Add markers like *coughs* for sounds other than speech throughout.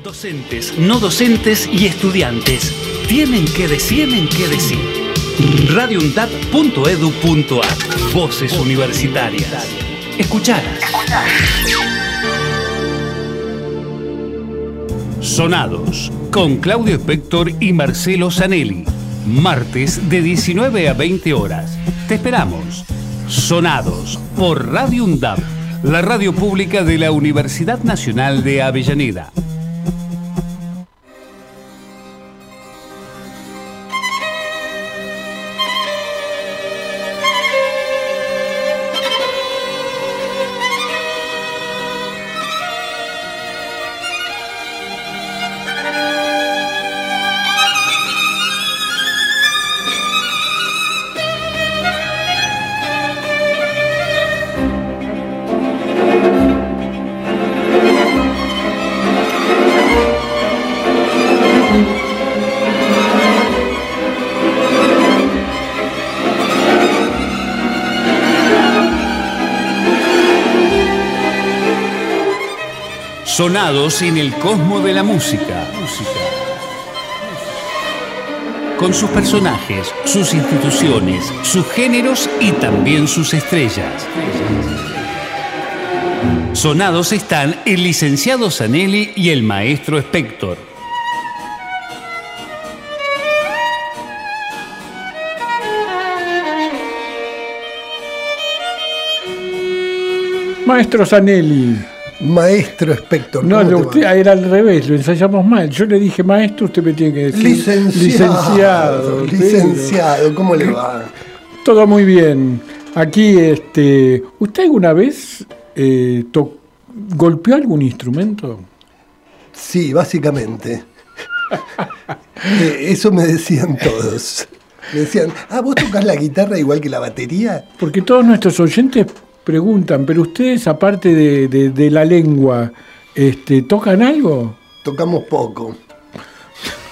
Docentes, no docentes y estudiantes tienen que decir, tienen que decir. radiundap.edu.ar Voces universitarias. Escuchadas. Sonados con Claudio Spector y Marcelo Zanelli. Martes de 19 a 20 horas. Te esperamos. Sonados por Radio UNDAP, la radio pública de la Universidad Nacional de Avellaneda. En el cosmo de la música. Con sus personajes, sus instituciones, sus géneros y también sus estrellas. Sonados están el licenciado Zanelli y el maestro Spector. Maestro Zanelli. Maestro Spector. No, usted era al revés, lo ensayamos mal. Yo le dije maestro, usted me tiene que decir licenciado. Licenciado, licenciado ¿cómo le va? *clears throat* Todo muy bien. Aquí, este, ¿usted alguna vez eh, golpeó algún instrumento? Sí, básicamente. *laughs* Eh, eso me decían todos. Me decían, ah, vos tocas la guitarra igual que la batería. Porque todos nuestros oyentes preguntan, pero ustedes, aparte de, la lengua, este, ¿tocan algo? Tocamos poco.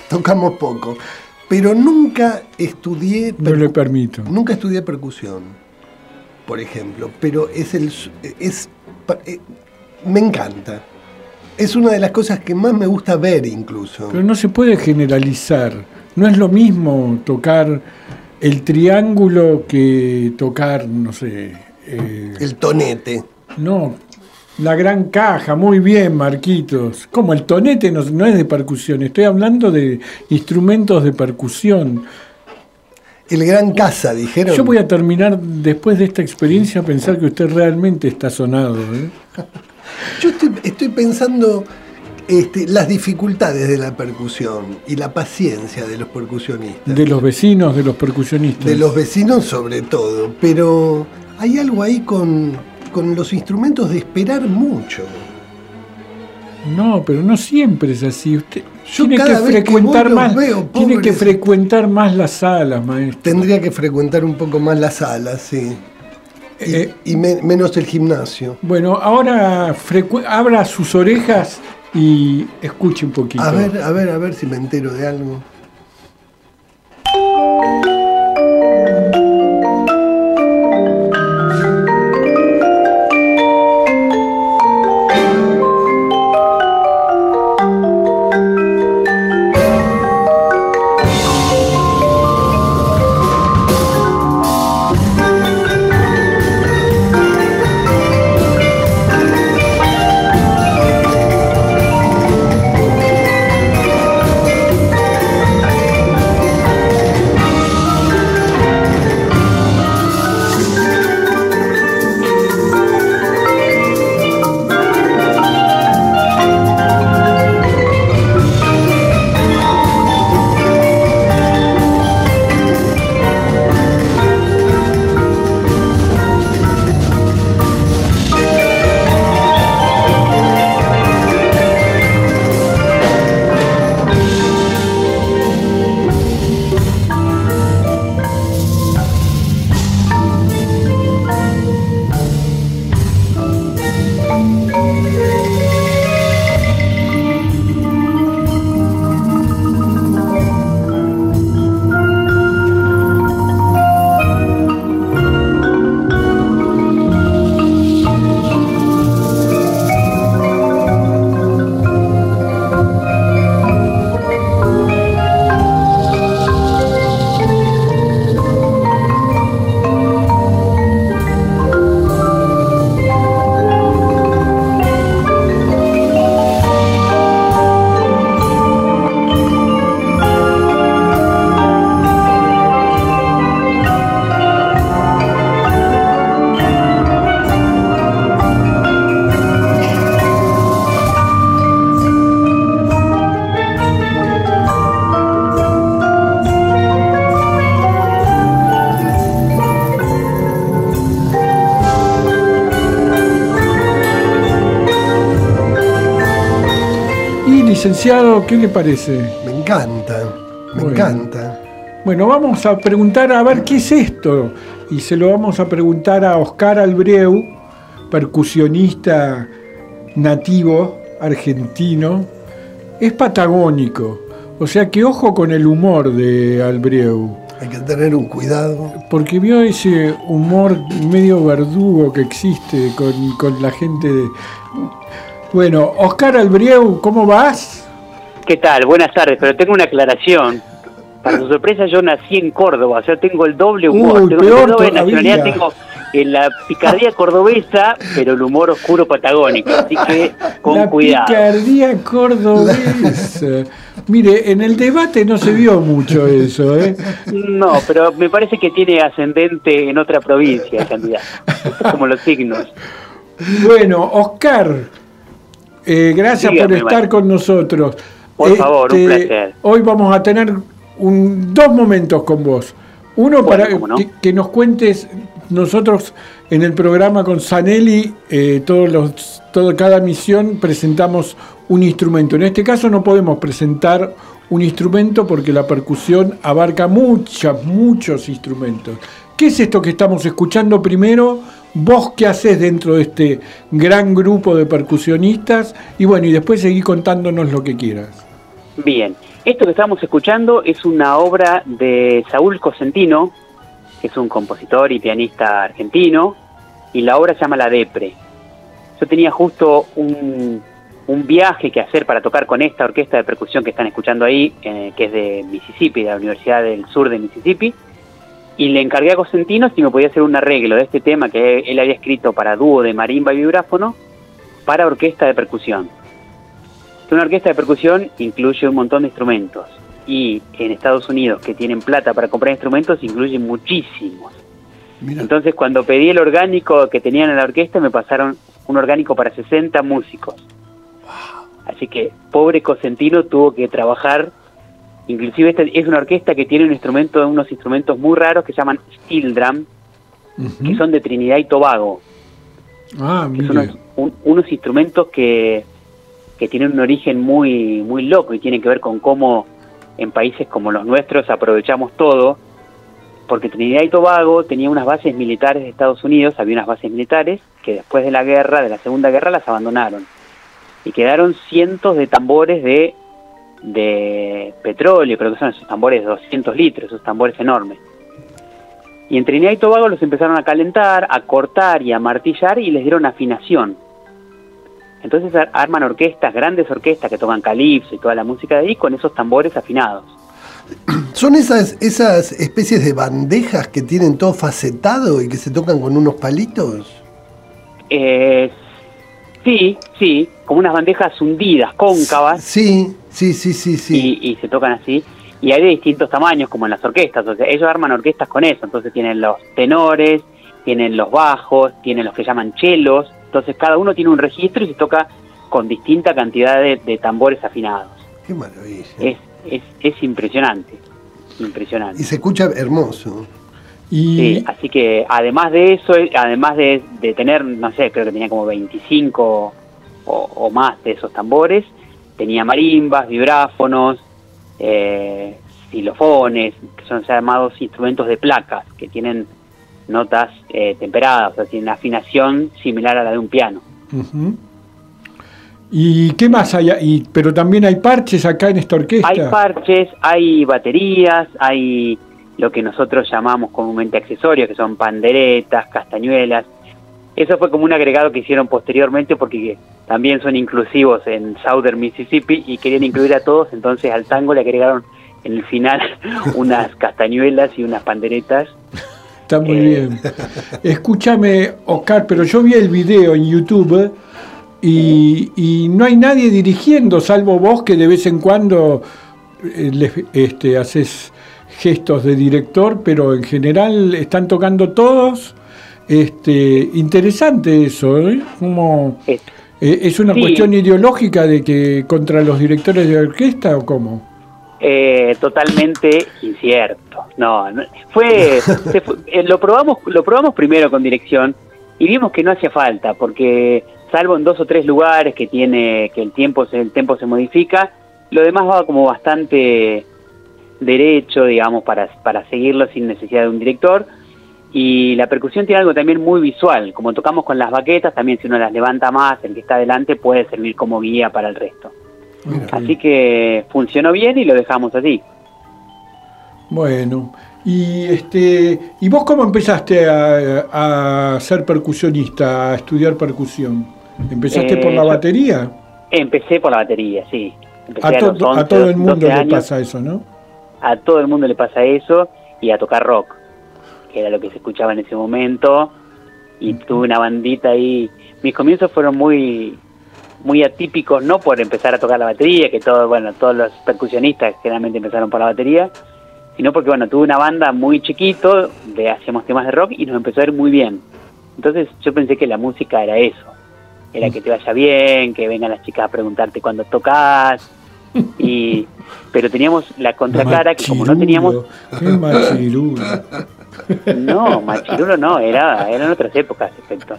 Tocamos poco. Pero nunca estudié. No le permito. Nunca estudié percusión, por ejemplo. Pero es el. Es, eh, me encanta. Es una de las cosas que más me gusta ver, incluso. Pero no se puede generalizar. No es lo mismo tocar el triángulo que tocar, no sé, eh, el tonete. No, la gran caja, muy bien, Marquitos. ¿Cómo? El tonete no, es de percusión, estoy hablando de instrumentos de percusión. El gran casa, dijeron. Yo voy a terminar después de esta experiencia a pensar que usted realmente está sonado. ¿eh? Yo estoy, pensando este, las dificultades de la percusión y la paciencia de los percusionistas. De los vecinos, de los percusionistas. De los vecinos sobre todo, pero hay algo ahí con, los instrumentos de esperar mucho. No, pero no siempre es así. Usted tiene que frecuentar más, tiene que frecuentar más las salas, maestro. Tendría que frecuentar un poco más las salas, sí. Y, eh, menos el gimnasio. Bueno, ahora abra sus orejas y escuche un poquito. A ver, a ver, a ver si me entero de algo. Licenciado, ¿qué le parece? Me encanta, me encanta. Bueno, vamos a preguntar a ver qué es esto. Y se lo vamos a preguntar a Oscar Albreu, percusionista nativo argentino. Es patagónico. O sea que ojo con el humor de Albreu. Hay que tener un cuidado. Porque vio ese humor medio verdugo que existe con, con la gente de... Bueno, Oscar Albreu, ¿cómo vas? ¿Qué tal? Buenas tardes, pero tengo una aclaración. Para su sorpresa, yo nací en Córdoba, o sea, tengo el doble humor. Uy, tengo peor el doble nacionalidad, tengo en la picardía cordobesa, pero el humor oscuro patagónico. Así que con la cuidado. picardía cordobesa. Mire, en el debate no se vio mucho eso, ¿eh? No, pero me parece que tiene ascendente en otra provincia, el candidato. Como los signos. Bueno, Oscar, eh, gracias por estar con nosotros. Por favor, un Este, placer. Hoy vamos a tener un- dos momentos con vos. Uno Bueno, para cómo no. que, que nos cuentes, nosotros en el programa con Sanelli, eh, todos los, todo, cada misión presentamos un instrumento. En este caso no podemos presentar un instrumento porque la percusión abarca muchos, muchos instrumentos. ¿Qué es esto que estamos escuchando primero? ¿Vos qué haces dentro de este gran grupo de percusionistas? Y bueno, y después seguí contándonos lo que quieras. Bien, esto que estamos escuchando es una obra de Saúl Cosentino, que es un compositor y pianista argentino, y la obra se llama La Depre. Yo tenía justo un, un viaje que hacer para tocar con esta orquesta de percusión que están escuchando ahí, eh, que es de Mississippi, de la Universidad del Sur de Mississippi, y le encargué a Cosentino si me podía hacer un arreglo de este tema que él había escrito para dúo de marimba y vibráfono para orquesta de percusión. Una orquesta de percusión incluye un montón de instrumentos y en Estados Unidos que tienen plata para comprar instrumentos incluyen muchísimos. Mira, Entonces cuando pedí el orgánico que tenían en la orquesta me pasaron un orgánico para 60 músicos. Así que pobre Cosentino tuvo que trabajar, inclusive esta es una orquesta que tiene un instrumento, unos instrumentos muy raros que se llaman steel drum, que son de Trinidad y Tobago Ah, que mire. son unos, un- unos instrumentos que, que tienen un origen muy, muy loco y tienen que ver con cómo en países como los nuestros aprovechamos todo, porque Trinidad y Tobago tenía unas bases militares de Estados Unidos, había unas bases militares que después de la guerra, de la Segunda Guerra, las abandonaron. Y quedaron cientos de tambores de, de petróleo, creo que son esos tambores de 200 litros, esos tambores enormes. Y en Trinidad y Tobago los empezaron a calentar, a cortar y a martillar y les dieron afinación. Entonces ar- arman orquestas, grandes orquestas que tocan calipso y toda la música de ahí con esos tambores afinados. *clears throat* son esas, esas especies de bandejas que tienen todo facetado y que se tocan con unos palitos. Eh, sí, sí, como unas bandejas hundidas, cóncavas, Sí, sí, sí, sí, sí. y, y se tocan así. Y hay de distintos tamaños, como en las orquestas. O sea, ellos arman orquestas con eso. Entonces tienen los tenores, tienen los bajos, tienen los que llaman chelos. Entonces cada uno tiene un registro y se toca con distinta cantidad de, de tambores afinados. Qué maravilla. Es, es, es impresionante, impresionante. Y se escucha hermoso. Y Sí, así que además de eso, además de, de tener, no sé, creo que tenía como 25 o, o más de esos tambores, tenía marimbas, vibráfonos, eh, xilofones, que son llamados instrumentos de placas, que tienen notas eh, temperadas, o sea, tienen afinación similar a la de un piano. ¿Y qué más hay? Y, pero también hay parches acá en esta orquesta. Hay parches, hay baterías, hay lo que nosotros llamamos comúnmente accesorios, que son panderetas, castañuelas. Eso fue como un agregado que hicieron posteriormente porque también son inclusivos en Southern Mississippi y querían incluir a todos, entonces al tango le agregaron en el final *laughs* unas castañuelas y unas panderetas. Está muy Eh. bien. Escúchame, Oscar, pero yo vi el video en YouTube eh, y, y no hay nadie dirigiendo, salvo vos que de vez en cuando eh, este, haces gestos de director, pero en general están tocando todos. Este, interesante eso, ¿eh? Como, Es- eh, ¿Es una Sí. cuestión ideológica de que contra los directores de orquesta o cómo? Eh, totalmente incierto. No, no- fue, se fue- *laughs* eh, lo probamos, lo probamos primero con dirección y vimos que no hacía falta porque salvo en dos o tres lugares que tiene que el tiempo se, el tiempo se modifica, lo demás va como bastante derecho, digamos, para, para seguirlo sin necesidad de un director. Y la percusión tiene algo también muy visual, como tocamos con las baquetas, también si uno las levanta más, el que está adelante puede servir como guía para el resto. Así que funcionó bien y lo dejamos así. Bueno, y este, ¿y vos cómo empezaste a, ser percusionista, a estudiar percusión? ¿Empezaste por la eh, batería? Empecé por la batería, sí. a, a, todo el mundo le pasa eso, ¿no? A todo el mundo le pasa eso y a tocar rock que era lo que se escuchaba en ese momento, y tuve una bandita ahí. Mis comienzos fueron muy muy atípicos, no por empezar a tocar la batería, que todos, bueno, todos los percusionistas generalmente empezaron por la batería, sino porque, bueno, tuve una banda muy chiquito, de hacíamos temas de rock y nos empezó a ir muy bien. Entonces yo pensé que la música era eso, era que te vaya bien, que vengan las chicas a preguntarte cuándo tocas, *laughs* y pero teníamos la contracara que como no teníamos *laughs* qué machirulo. No machirulo no era eran otras épocas efecto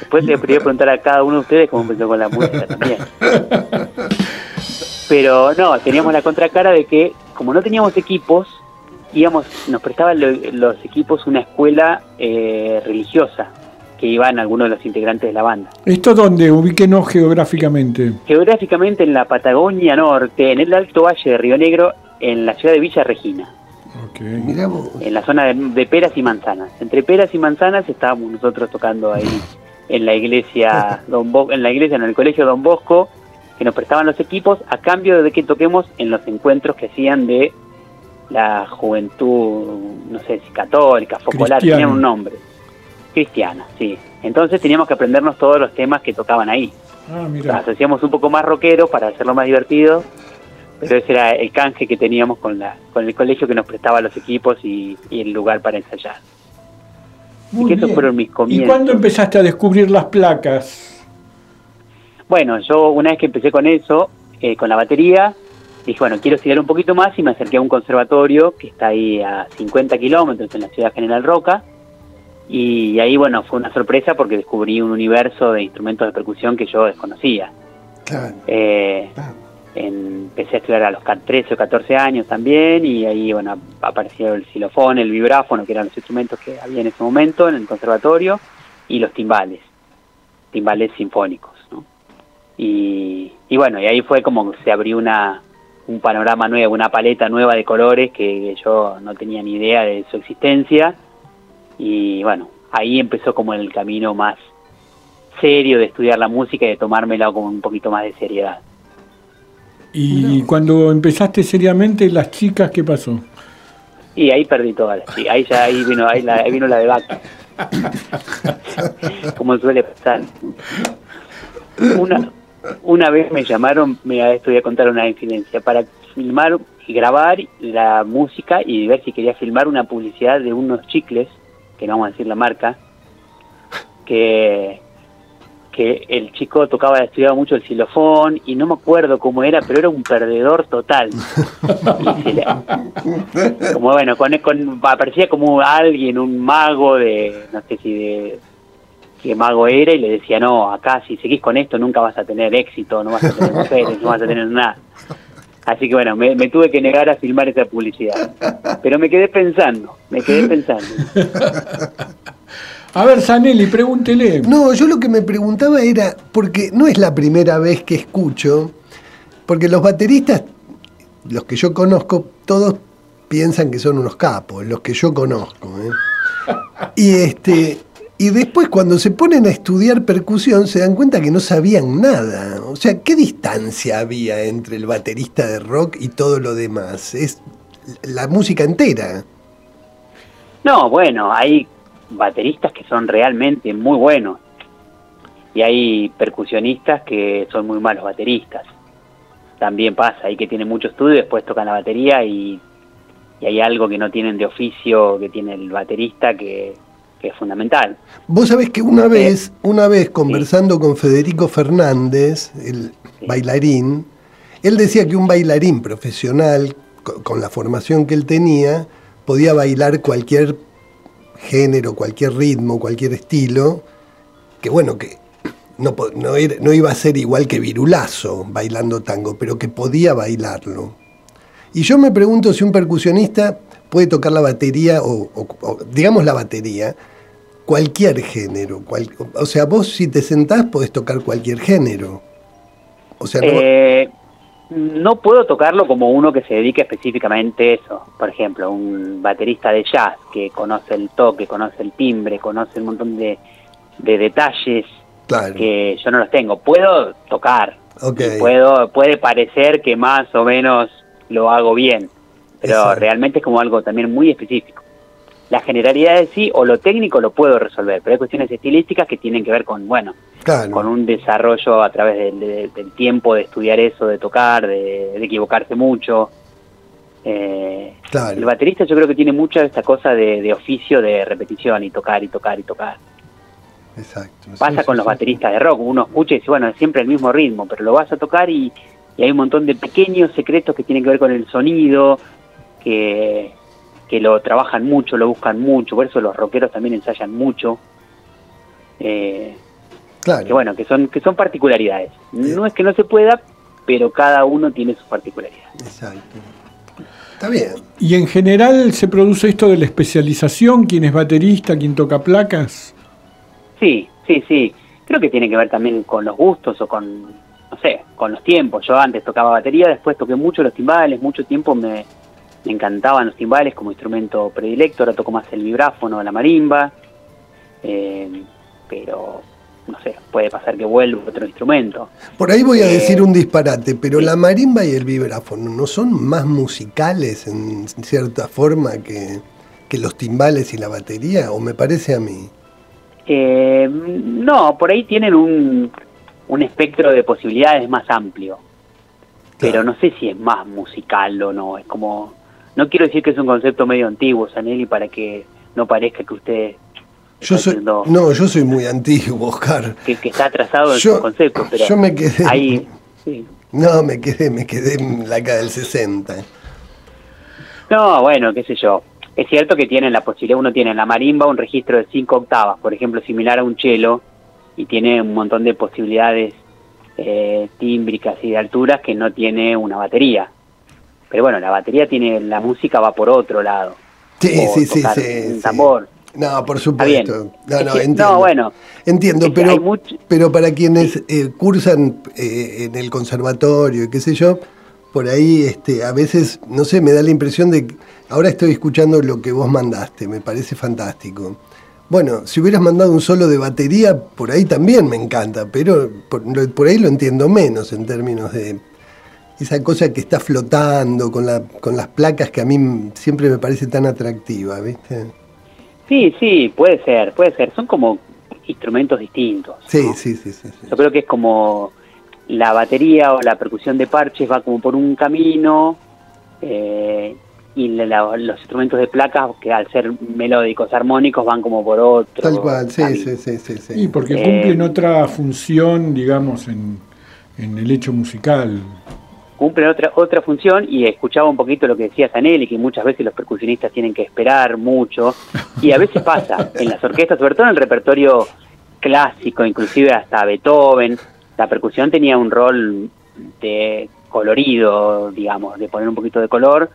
después le podría preguntar a cada uno de ustedes cómo empezó con la música también. Pero no teníamos la contracara de que como no teníamos equipos íbamos nos prestaban los equipos una escuela eh, religiosa que iban algunos de los integrantes de la banda. ¿Esto dónde? Ubíquenos geográficamente. Geográficamente en la Patagonia Norte, en el Alto Valle de Río Negro, en la ciudad de Villa Regina. Okay. En la zona de, peras y manzanas. Entre peras y manzanas estábamos nosotros tocando ahí en la iglesia *laughs* Don en la iglesia, en el colegio Don Bosco, que nos prestaban los equipos a cambio de que toquemos en los encuentros que hacían de la juventud, no sé si católica, focolar, tenían un nombre cristiana, sí. Entonces teníamos que aprendernos todos los temas que tocaban ahí. Ah, mira. hacíamos un poco más rockeros para hacerlo más divertido, pero ese era el canje que teníamos con, la, con el colegio que nos prestaba los equipos y, el lugar para ensayar. y esos fueron mis comienzos. ¿Y cuándo empezaste a descubrir las placas? Bueno, yo una vez que empecé con eso, eh, con la batería, dije, bueno, quiero estudiar un poquito más y me acerqué a un conservatorio que está ahí a 50 kilómetros en la ciudad General Roca, y ahí, bueno, fue una sorpresa porque descubrí un universo de instrumentos de percusión que yo desconocía. Eh, empecé a estudiar a los 13 o 14 años también y ahí, bueno, apareció el xilofón, el vibráfono, que eran los instrumentos que había en ese momento en el conservatorio, y los timbales, timbales sinfónicos, ¿no? Y, y bueno, y ahí fue como se abrió una, un panorama nuevo, una paleta nueva de colores que yo no tenía ni idea de su existencia y bueno, ahí empezó como el camino más serio de estudiar la música y de tomármela con un poquito más de seriedad. ¿Y cuando empezaste seriamente, las chicas, qué pasó? Y ahí perdí todas las chicas. Ahí ya ahí vino, ahí, la, vino la de *laughs* Como suele pasar. Una, una vez me llamaron, me estoy a contar una incidencia, para filmar y grabar la música y ver si quería filmar una publicidad de unos chicles que no vamos a decir la marca, que, que el chico tocaba, estudiaba mucho el xilofón y no me acuerdo cómo era, pero era un perdedor total. como bueno, con, con, aparecía como alguien, un mago de, no sé si de qué mago era y le decía, no, acá si seguís con esto nunca vas a tener éxito, no vas a tener mujeres, no vas a tener nada. Así que bueno, me, tuve que negar a filmar esa publicidad. Pero me quedé pensando, me quedé pensando. A ver, Sanelli, pregúntele. No, yo lo que me preguntaba era, porque no es la primera vez que escucho, porque los bateristas, los que yo conozco, todos piensan que son unos capos, los que yo conozco. ¿eh? Y este, y después cuando se ponen a estudiar percusión se dan cuenta que no sabían nada. O sea, ¿qué distancia había entre el baterista de rock y todo lo demás? Es la música entera. No, bueno, hay bateristas que son realmente muy buenos. Y hay percusionistas que son muy malos bateristas. También pasa, hay que tienen mucho estudio, después tocan la batería y, y hay algo que no tienen de oficio que tiene el baterista que que es fundamental. Vos sabés que una vez, una vez conversando con Federico Fernández, el bailarín, él decía que un bailarín profesional, con la formación que él tenía, podía bailar cualquier género, cualquier ritmo, cualquier estilo, que bueno, que no, po- no, era- no iba a ser igual que Virulazo bailando tango, pero que podía bailarlo. Y yo me pregunto si un percusionista puede tocar la batería, o, o- o, digamos la batería, cualquier género. cual- o sea, vos si te sentás podés tocar cualquier género. O sea, no, Eh, no puedo tocarlo como uno que se dedique específicamente a eso. Por ejemplo, un baterista de jazz que conoce el toque, conoce el timbre, conoce un montón de, de detalles claro. que yo no los tengo. Puedo tocar, puedo puede parecer que más o menos lo hago bien, pero Exacto. realmente es como algo también muy específico. La generalidad de sí o lo técnico lo puedo resolver, pero hay cuestiones estilísticas que tienen que ver con, bueno, claro. con un desarrollo a través del, de- del tiempo de estudiar eso, de tocar, de, de equivocarse mucho. Eh, Claro. El baterista yo creo que tiene mucha esta cosa de, de oficio de repetición y tocar y tocar y tocar. Exacto. Pasa Sí, con sí, los sí. bateristas de rock, uno escucha y dice, bueno, es siempre el mismo ritmo, pero lo vas a tocar y, y hay un montón de pequeños secretos que tienen que ver con el sonido, que, que lo trabajan mucho, lo buscan mucho, por eso los rockeros también ensayan mucho. Eh, Claro. que bueno, que son, que son particularidades. No es que no se pueda, pero cada uno tiene sus particularidades. Exacto. Está bien. Y en general se produce esto de la especialización, quién es baterista, quién toca placas. Sí, sí, sí. Creo que tiene que ver también con los gustos o con, no sé, con los tiempos. Yo antes tocaba batería, después toqué mucho los timbales, mucho tiempo me, me encantaban los timbales como instrumento predilecto, ahora toco más el vibráfono, la marimba, eh, pero no sé, puede pasar que vuelva otro instrumento. Por ahí voy a Eh, decir un disparate, pero sí. la marimba y el vibráfono no son más musicales en cierta forma que, que los timbales y la batería, o me parece a mí. Eh, no, por ahí tienen un, un espectro de posibilidades más amplio, pero no sé si es más musical o no. Es como, no quiero decir que es un concepto medio antiguo, Sanelli, para que no parezca que usted Yo soy, no, yo soy muy antiguo, Oscar. que, que está atrasado en Yo- su concepto, pero yo me quedé- ahí, sí. No, me quedé, me quedé en la década del 60. No, bueno, qué sé yo. Es cierto que tienen la posibilidad, uno tiene en la marimba un registro de cinco octavas, por ejemplo, similar a un cello, y tiene un montón de posibilidades eh, tímbricas y de alturas que no tiene una batería. Pero bueno, la batería tiene, la música va por otro lado. Sí, sí, sí, sí, Un sí. No, por supuesto. No, no, entiendo. no, bueno. Entiendo, pero, mucho- pero para quienes eh, cursan eh, en el conservatorio y qué sé yo, por ahí este, a veces, no sé, me da la impresión de que ahora estoy escuchando lo que vos mandaste, me parece fantástico. Bueno, si hubieras mandado un solo de batería, por ahí también me encanta, pero por ahí lo entiendo menos en términos de esa cosa que está flotando con, la, con las placas que a mí siempre me parece tan atractiva, ¿viste? Sí, sí, puede ser, puede ser. Son como instrumentos distintos. Sí, ¿no? sí, sí, sí. sí. Yo creo que es como la batería o la percusión de parches va como por un camino eh, y la- la- los instrumentos de placas que al ser melódicos, armónicos van como por otro. Tal cual, sí, sí, sí, sí, sí. Y porque Eh, cumplen otra función, digamos, en, en el hecho musical. Cumplen otra otra función y escuchaba un poquito lo que decía Zanelli, que muchas veces los percusionistas tienen que esperar mucho. Y a veces pasa en las orquestas, sobre todo en el repertorio clásico, inclusive hasta Beethoven, la percusión tenía un rol de colorido, digamos, de poner un poquito de color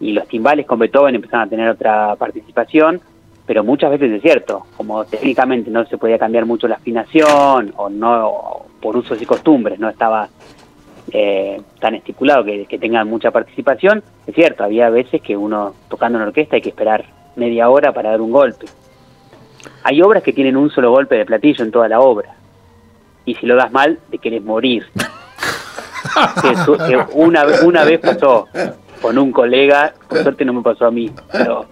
y los timbales con Beethoven empezaron a tener otra participación, pero muchas veces es cierto, como técnicamente no se podía cambiar mucho la afinación o no por usos y costumbres no estaba eh, tan estipulado que, que tengan mucha participación, es cierto, había veces que uno tocando en orquesta hay que esperar media hora para dar un golpe. Hay obras que tienen un solo golpe de platillo en toda la obra. Y si lo das mal, te querés morir. *laughs* Que su- que una, una vez pasó con un colega, por suerte no me pasó a mí, pero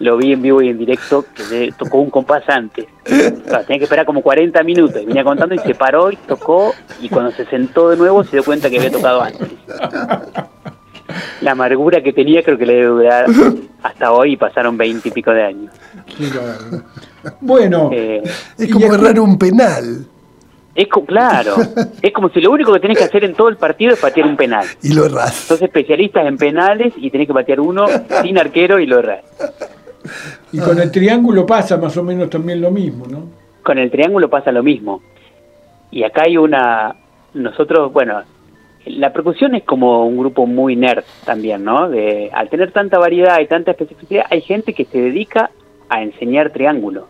lo vi en vivo y en directo, que se tocó un compás antes. Tenía que esperar como 40 minutos. Y venía contando y se paró y tocó. Y cuando se sentó de nuevo se dio cuenta que había tocado antes. La amargura que tenía creo que le debe durar hasta hoy y pasaron 20 y pico de años. Bueno, Eh, Es como errar un penal es co- claro, es como si lo único que tenés que hacer en todo el partido es patear un penal. y lo erras. Sos especialistas en penales y tenés que patear uno sin arquero y lo errás. *laughs* y con el triángulo pasa más o menos también lo mismo, ¿no? Con el triángulo pasa lo mismo. Y acá hay una, nosotros, bueno, la percusión es como un grupo muy nerd también, ¿no? De, al tener tanta variedad y tanta especificidad, hay gente que se dedica a enseñar triángulo.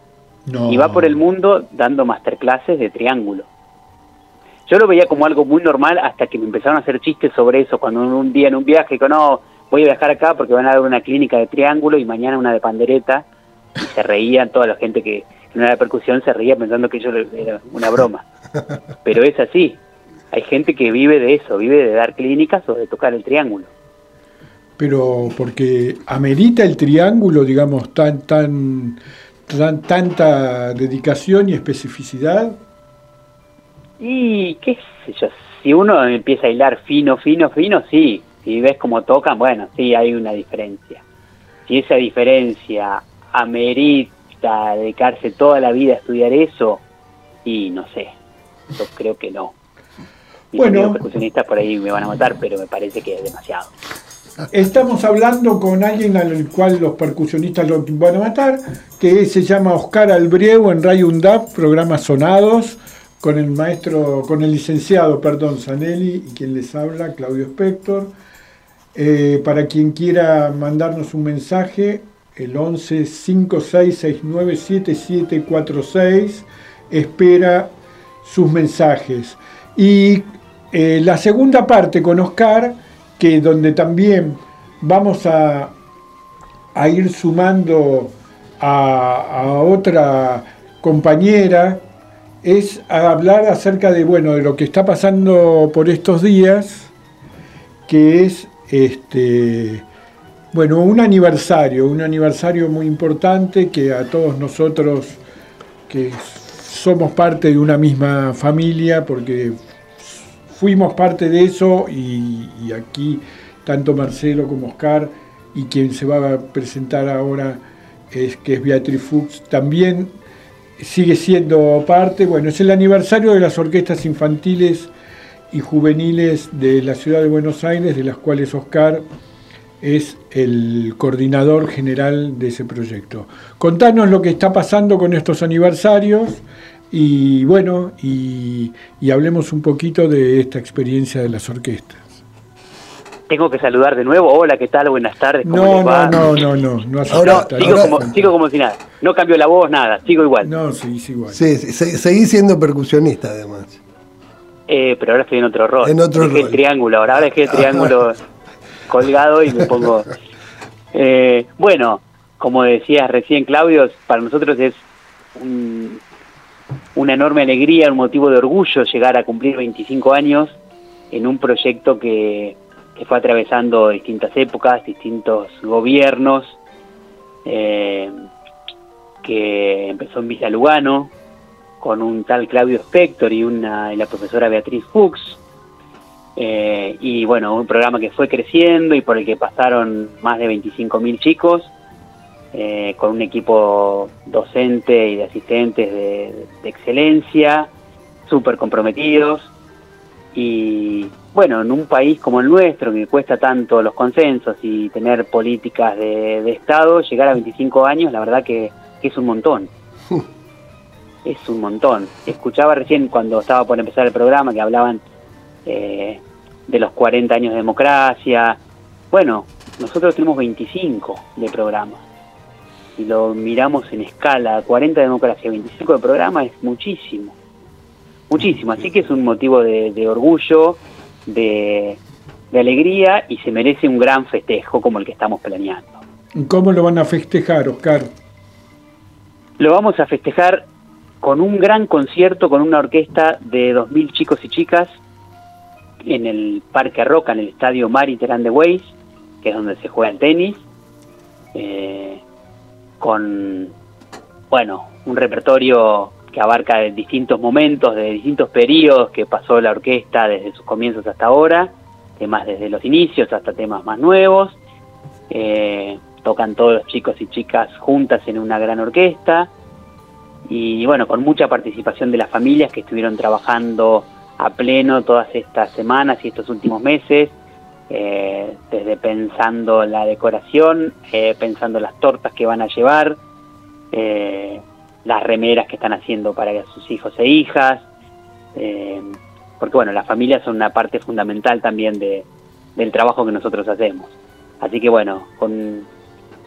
Y va por el mundo dando masterclasses de triángulo. Yo lo veía como algo muy normal hasta que me empezaron a hacer chistes sobre eso. Cuando un día en un viaje, digo, no, voy a viajar acá porque van a dar una clínica de triángulo y mañana una de pandereta. Y se reían, toda la gente que no era de percusión se reía pensando que yo era una broma. *laughs* Pero es así. Hay gente que vive de eso, vive de dar clínicas o de tocar el triángulo. Pero porque amerita el triángulo, digamos, tan, tan, tan tanta dedicación y especificidad. Y qué sé yo, si uno empieza a hilar fino, fino, fino, sí. Si ves cómo tocan, bueno, sí, hay una diferencia. Si esa diferencia amerita dedicarse toda la vida a estudiar eso, y no sé, yo creo que no. Mis bueno, percusionistas por ahí me van a matar, pero me parece que es demasiado. Estamos hablando con alguien al cual los percusionistas lo van a matar, que se llama Oscar Albriego en Radio UNDAP, programas sonados, con el maestro, con el licenciado, perdón, Zanelli, y quien les habla, Claudio Spector. Eh, para quien quiera mandarnos un mensaje, el 11 5669 7746 espera sus mensajes. Y eh, la segunda parte con Oscar, que donde también vamos a, a ir sumando a, a, otra compañera, es a hablar acerca de, bueno, de lo que está pasando por estos días, que es este, bueno, un aniversario, un aniversario muy importante que a todos nosotros que somos parte de una misma familia, porque fuimos parte de eso y, aquí tanto Marcelo como Oscar y quien se va a presentar ahora es que es Beatriz Fuchs, también sigue siendo parte, bueno, es el aniversario de las orquestas infantiles y juveniles de la ciudad de Buenos Aires, de las cuales Oscar es el coordinador general de ese proyecto. Contanos lo que está pasando con estos aniversarios y bueno, y, hablemos un poquito de esta experiencia de las orquestas. Tengo que saludar de nuevo. Hola, ¿qué tal? Buenas tardes. no, no, no, no, no, no, Ahora, sigo, como, sigo como si nada. No cambio la voz, nada. Sigo igual. No, seguís igual. Sí, seguí siendo percusionista además. Eh, pero ahora estoy en otro rol. En otro dejé el triángulo, ahora, dejé el triángulo *laughs* colgado y me pongo... Eh, bueno, como decías recién, Claudio, para nosotros es una enorme alegría, un motivo de orgullo llegar a cumplir 25 años en un proyecto que, fue atravesando distintas épocas, distintos gobiernos, eh, que empezó en Villa Lugano, con un tal Claudio Spector y, una, la profesora Beatriz Fuchs. Eh, y bueno, un programa que fue creciendo y por el que pasaron más de 25.000 chicos, eh, con un equipo docente y de asistentes de, excelencia, súper comprometidos. Y bueno, en un país como el nuestro, que cuesta tanto los consensos y tener políticas de, Estado, llegar a 25 años, la verdad que es un montón *laughs* es un montón. Escuchaba recién cuando estaba por empezar el programa que hablaban eh, de los 40 años de democracia. Bueno, nosotros tenemos 25 de programa. Si lo miramos en escala, 40 de democracia, 25 de programa es muchísimo. Muchísimo. Así que es un motivo de, orgullo, de, de alegría y se merece un gran festejo como el que estamos planeando. ¿Cómo lo van a festejar, Oscar? Lo vamos a festejar con un gran concierto con una orquesta de 2.000 chicos y chicas en el Parque Roca, en el estadio Mariterán de Weiss, que es donde se juega el tenis, eh, con, bueno, un repertorio que abarca distintos momentos, de distintos periodos que pasó la orquesta desde sus comienzos hasta ahora, temas desde los inicios hasta temas más nuevos. Eh, tocan todos los chicos y chicas juntas en una gran orquesta y bueno, con mucha participación de las familias que estuvieron trabajando a pleno todas estas semanas y estos últimos meses, eh, desde pensando la decoración, eh, pensando las tortas que van a llevar, eh, las remeras que están haciendo para sus hijos e hijas, Eh, porque bueno, las familias son una parte fundamental también de, del trabajo que nosotros hacemos. Así que bueno, con,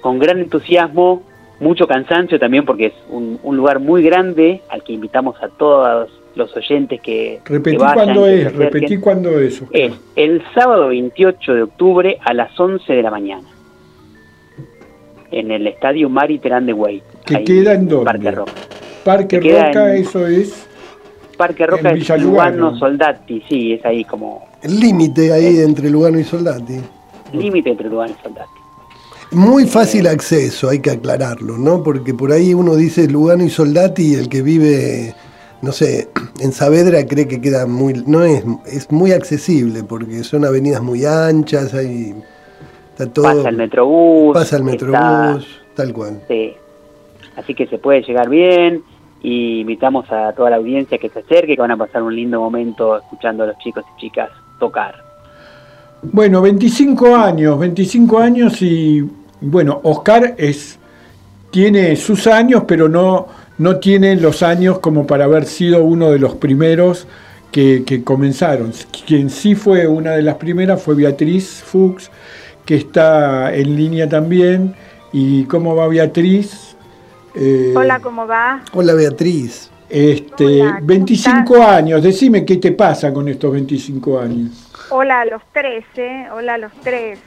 con gran entusiasmo, mucho cansancio también porque es un, un lugar muy grande al que invitamos a todos los oyentes que, Repetí que vayan, cuándo que es, repetí cuándo es. Oscar. Es el sábado 28 de octubre a las 11 de la mañana. En el estadio Mari Terán de Güey. ¿Que ahí queda en dónde? Parque Roca. Parque Roca, en- eso es. Parque Roca En es. Lugano Soldati, sí, es ahí como El límite ahí entre Lugano y Soldati. límite entre Lugano y Soldati. Muy fácil acceso, hay que aclararlo, ¿no? Porque por ahí uno dice Lugano y Soldati y el que vive, no sé, *clears throat* en Saavedra cree que queda muy... No es, es muy accesible porque son avenidas muy anchas, hay... Está todo... Pasa el Metrobús. Pasa el está- Metrobús, tal cual. Sí. Así que se puede llegar bien y invitamos a toda la audiencia que se acerque, que van a pasar un lindo momento escuchando a los chicos y chicas tocar. Bueno, 25 años, 25 años y bueno, Oscar es tiene sus años, pero no, no tiene los años como para haber sido uno de los primeros que, que comenzaron. Quien sí fue una de las primeras fue Beatriz Fuchs, que está en línea también. ¿Y cómo va Beatriz? Eh, Hola, ¿cómo va? Hola Beatriz. Este, Hola, ¿cómo 25 estás? años, decime qué te pasa con estos 25 años. Hola a los tres, ¿eh? Hola a los tres.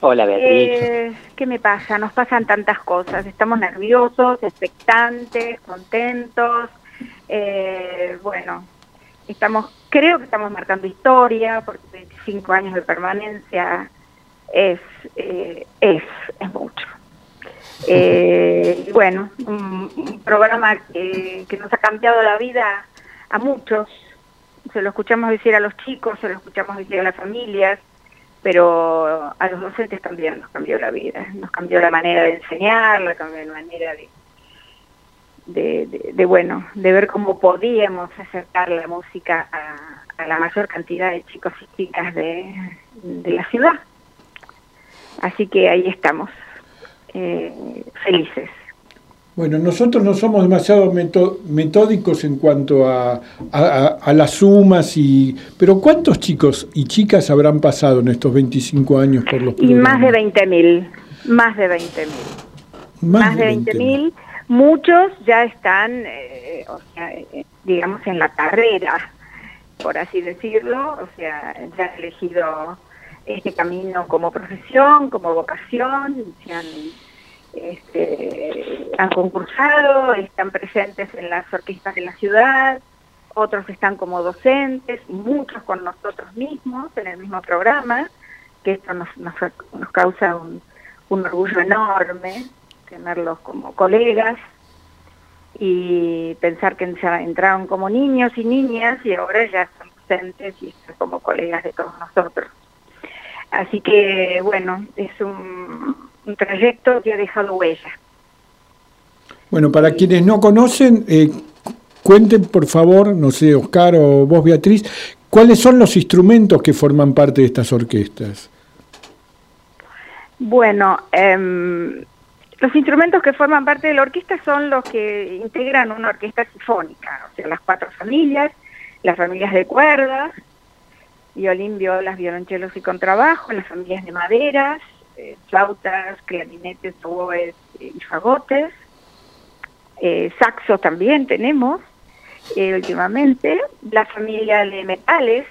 Hola Beatriz. Eh, ¿Qué me pasa? Nos pasan tantas cosas. Estamos nerviosos, expectantes, contentos. Eh, bueno, estamos, creo que estamos marcando historia, porque 25 años de permanencia es, eh, es, es mucho. *laughs* Eh, bueno, un, un programa que, que nos ha cambiado la vida a muchos. Se lo escuchamos decir a los chicos, se lo escuchamos decir a las familias, pero a los docentes también nos cambió la vida. Nos cambió la manera de enseñar, la manera de, de, de- de, bueno, de ver cómo podíamos acercar la música a, a la mayor cantidad de chicos y chicas de, de la ciudad. Así que ahí estamos, eh, felices. Bueno, nosotros no somos demasiado metódicos en cuanto a, a- a- las sumas, y pero ¿cuántos chicos y chicas habrán pasado en estos 25 años por los Y más de programas? 20.000, más de 20.000. Más, de 20.000. Muchos ya están, eh, o sea, eh, digamos, en la carrera, por así decirlo. O sea, ya han elegido este camino como profesión, como vocación, se han, este, han concursado, están presentes en las orquestas de la ciudad, otros están como docentes, muchos con nosotros mismos en el mismo programa, que esto nos, nos, causa un, un orgullo enorme tenerlos como colegas y pensar que entraron como niños y niñas y ahora ya son docentes y están como colegas de todos nosotros. Así que bueno, es un, un trayecto que ha dejado huella. Bueno, para quienes no conocen, eh, cuenten por favor, no sé, Oscar o vos Beatriz, ¿cuáles son los instrumentos que forman parte de estas orquestas? Bueno, em, los instrumentos que forman parte de la orquesta son los que integran una orquesta sinfónica, o sea, las cuatro familias, las familias de cuerdas, violín, violas, violonchelos y contrabajo, las familias de maderas, eh, flautas, clarinetes, oboes y fagotes, eh, saxo también tenemos eh, últimamente, la familia de metales,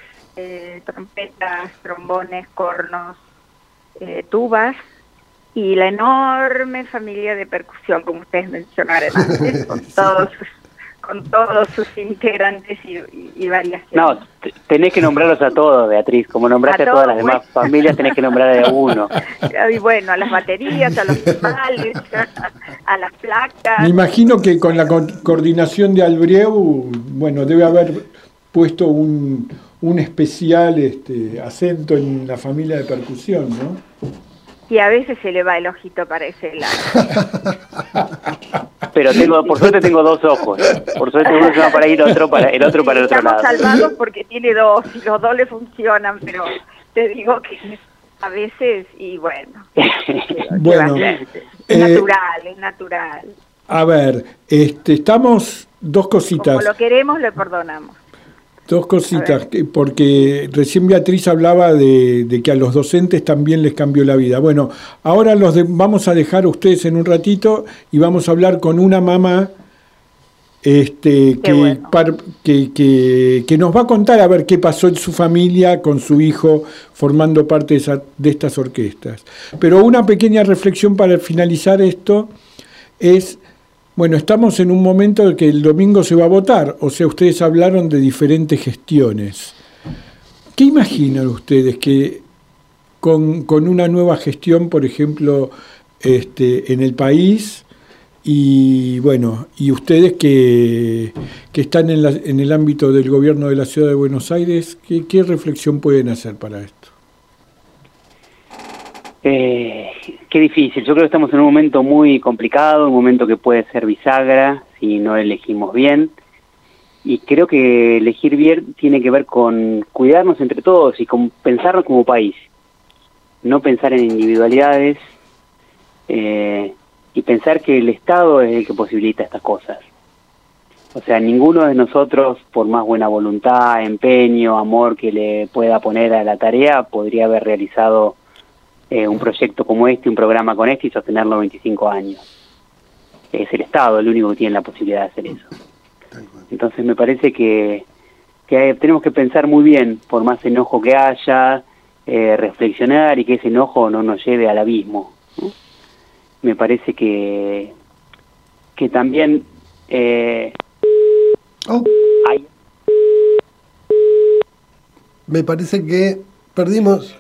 trompetas, trombones, cornos, tubas. Y la enorme familia de percusión, como ustedes mencionaron antes, *laughs* con todos sus, con todos sus integrantes y, y- y variaciones. No, tenés que nombrarlos a todos, Beatriz. Como nombraste a, A todas todos, las demás bueno. familias, tenés que nombrar a uno. *laughs* Y bueno, a las baterías, a los timbales, a las placas. Me imagino que con la co- coordinación de Albrieu, bueno, debe haber puesto un, un especial este, acento en la familia de percusión, ¿no? Y a veces se le va el ojito para ese lado. *laughs* Pero tengo, por suerte tengo dos ojos. Por suerte uno se va para ahí, el otro para el otro para el otro Estamos lado. salvados porque tiene dos y los dos le funcionan, pero te digo que a veces, y bueno, ¿qué va a Bueno, ser? es eh, natural, es natural. A ver, este, estamos dos cositas. Como lo queremos, le perdonamos. Dos cositas, porque recién Beatriz hablaba de, que a los docentes también les cambió la vida. Bueno, ahora los vamos a dejar a ustedes en un ratito y vamos a hablar con una mamá este, que, que, que, nos va a contar a ver qué pasó en su familia con su hijo formando parte de, de estas orquestas. Pero una pequeña reflexión para finalizar esto es bueno, estamos en un momento de que el domingo se va a votar, o sea, ustedes hablaron de diferentes gestiones. ¿Qué imaginan ustedes que con, una nueva gestión, por ejemplo, este, en el país, y bueno, y ustedes que, están en, en, el ámbito del gobierno de la ciudad de Buenos Aires, ¿qué, qué reflexión pueden hacer para esto? Eh, qué difícil. Yo creo que estamos en un momento muy complicado, un momento que puede ser bisagra si no elegimos bien. Y creo que elegir bien tiene que ver con cuidarnos entre todos y con pensarnos como país. No pensar en individualidades eh, y pensar que el Estado es el que posibilita estas cosas. O sea, ninguno de nosotros, por más buena voluntad, empeño, amor que le pueda poner a la tarea, podría haber realizado eh, un proyecto como este, un programa con este y sostenerlo 25 años. Es el Estado el único que tiene la posibilidad de hacer eso. Entonces me parece que, tenemos que pensar muy bien, por más enojo que haya, eh, reflexionar y que ese enojo no nos lleve al abismo. Me parece que, que también eh, oh. Me parece que perdimos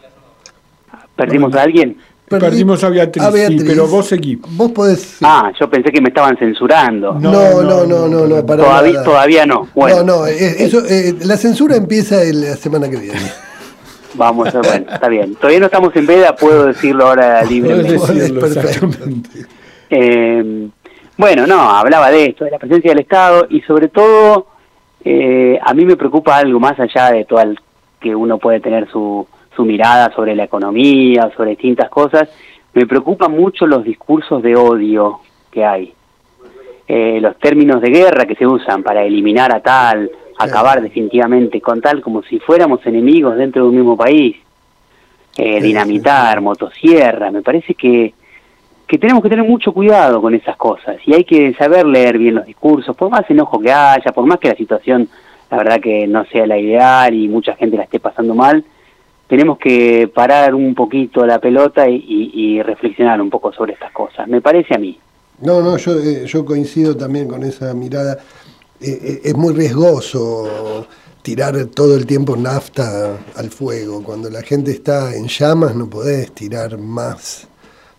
¿Perdimos a alguien? Perdimos a Beatriz, Sí, pero vos seguís. Vos podés... Ah, yo pensé que me estaban censurando. No, no, no, no, no, todavía, todavía no. Bueno. No, no, eh, eso, eh, la censura empieza la semana que viene. *laughs* Vamos, a bueno, está bien. Todavía no estamos en veda, puedo decirlo ahora libremente. Eh, bueno, no, hablaba de esto, de la presencia del Estado y sobre todo eh, a mí me preocupa algo más allá de todo el que uno puede tener su su mirada sobre la economía, sobre distintas cosas, me preocupan mucho los discursos de odio que hay. Eh, los términos de guerra que se usan para eliminar a tal, acabar definitivamente con tal, como si fuéramos enemigos dentro de un mismo país. Eh, dinamitar, motosierra, me parece que, que tenemos que tener mucho cuidado con esas cosas y hay que saber leer bien los discursos, por más enojo que haya, por más que la situación, la verdad que no sea la ideal y mucha gente la esté pasando mal, tenemos que parar un poquito la pelota y, reflexionar un poco sobre estas cosas, me parece a mí. No, no, yo, eh, yo coincido también con esa mirada. Eh, eh, es muy riesgoso tirar todo el tiempo nafta al fuego. Cuando la gente está en llamas no podés tirar más,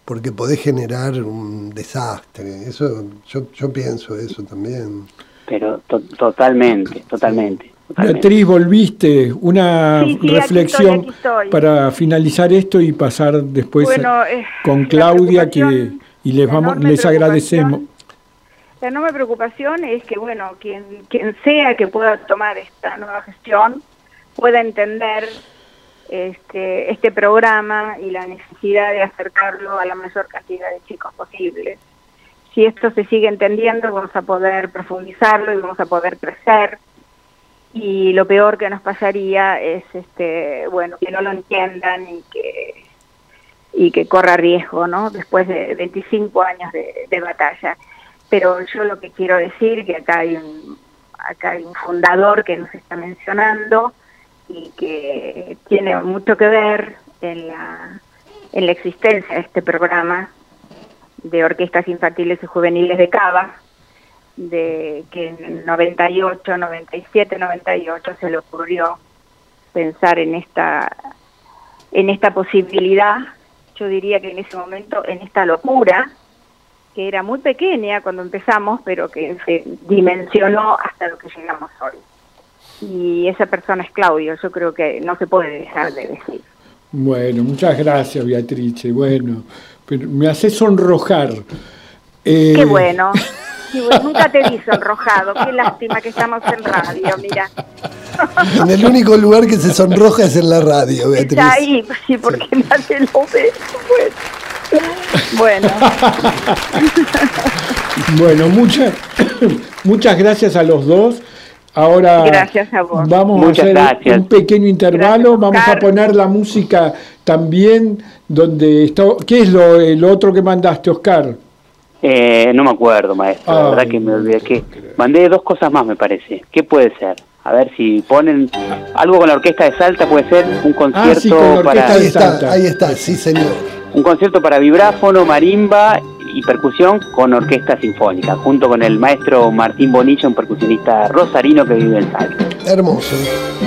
porque podés generar un desastre. Eso, yo, yo pienso eso también. Pero totalmente, totalmente. Beatriz, volviste, una reflexión para finalizar esto y pasar después eh, con Claudia que y les vamos les agradecemos. La enorme preocupación es que bueno, quien quien sea que pueda tomar esta nueva gestión pueda entender este este programa y la necesidad de acercarlo a la mayor cantidad de chicos posibles. Si esto se sigue entendiendo, vamos a poder profundizarlo y vamos a poder crecer y lo peor que nos pasaría es este bueno que no lo entiendan y que y que corra riesgo no después de 25 años de, batalla. Pero yo lo que quiero decir que acá hay un acá hay un fundador que nos está mencionando y que tiene mucho que ver en la en la existencia de este programa de orquestas infantiles y juveniles de Cava de que en 98, 97, 98 se le ocurrió pensar en esta en esta posibilidad, yo diría que en ese momento en esta locura que era muy pequeña cuando empezamos, pero que se dimensionó hasta lo que llegamos hoy. Y esa persona es Claudio, yo creo que no se puede dejar de decir. Bueno, muchas gracias Beatriz. Bueno, pero me hace sonrojar. Qué eh, bueno. *laughs* nunca te vi sonrojado. Qué lástima que estamos en radio, mira. En el único lugar que se sonroja es en la radio, Beatriz. Está ahí, sí, porque nadie lo ve. Bueno. Bueno, *laughs* muchas, *coughs* muchas gracias a los dos. Ahora Gracias a vos. vamos Muchas a hacer gracias. un pequeño intervalo, Gracias, vamos a poner la música también donde está... ¿Qué es lo, el otro que mandaste, Oscar? Eh, no me acuerdo, maestro. La verdad que me olvidé. que. Mandé dos cosas más, me parece. ¿Qué puede ser? A ver si ponen algo con la orquesta de Salta, puede ser un concierto Ah, sí, con la orquesta para está, ahí está, sí señor. un concierto para vibráfono, marimba y percusión con orquesta sinfónica, junto con el maestro Martín Bonilla, un percusionista rosarino que vive en Salta. Hermoso.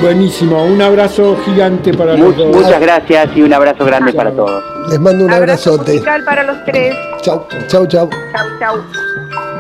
Buenísimo, un abrazo gigante para Mu- los dos. muchas gracias y un abrazo grande para todos. Les mando un Abrazo abrazote. para los tres. Chau, chau, chau. Chau, chau.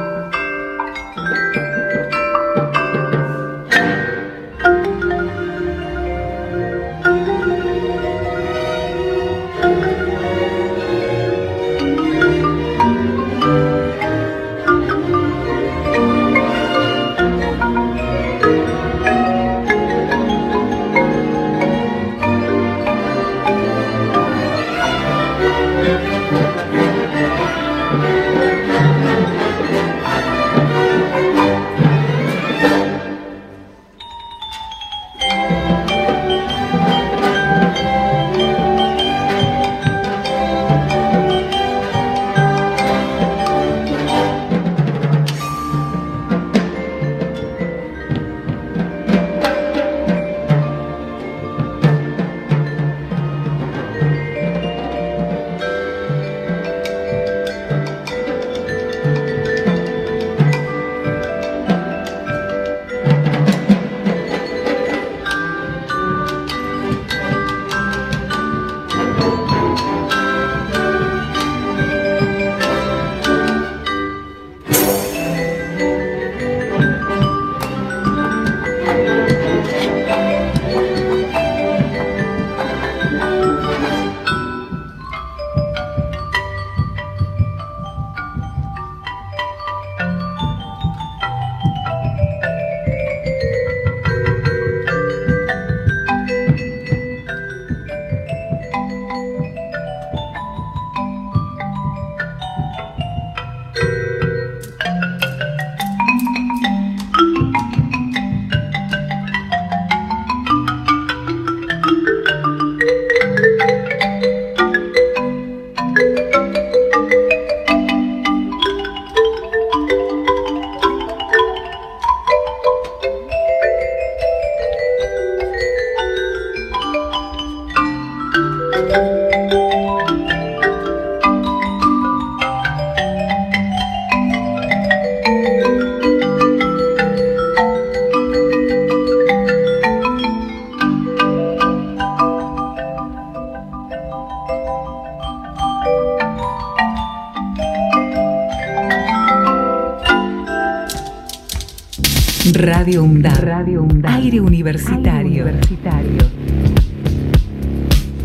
Aire universitario.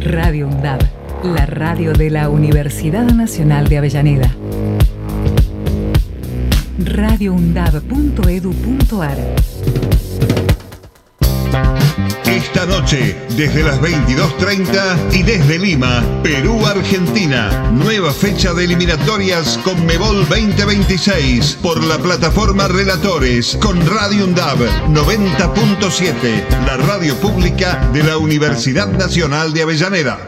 Radio UNDAD. La radio de la Universidad Nacional de Avellaneda. radioundab.edu.ar desde las 22.30 y desde Lima, Perú, Argentina, nueva fecha de eliminatorias con Mebol 2026 por la plataforma Relatores con Radio UNDAB 90.7, la radio pública de la Universidad Nacional de Avellaneda.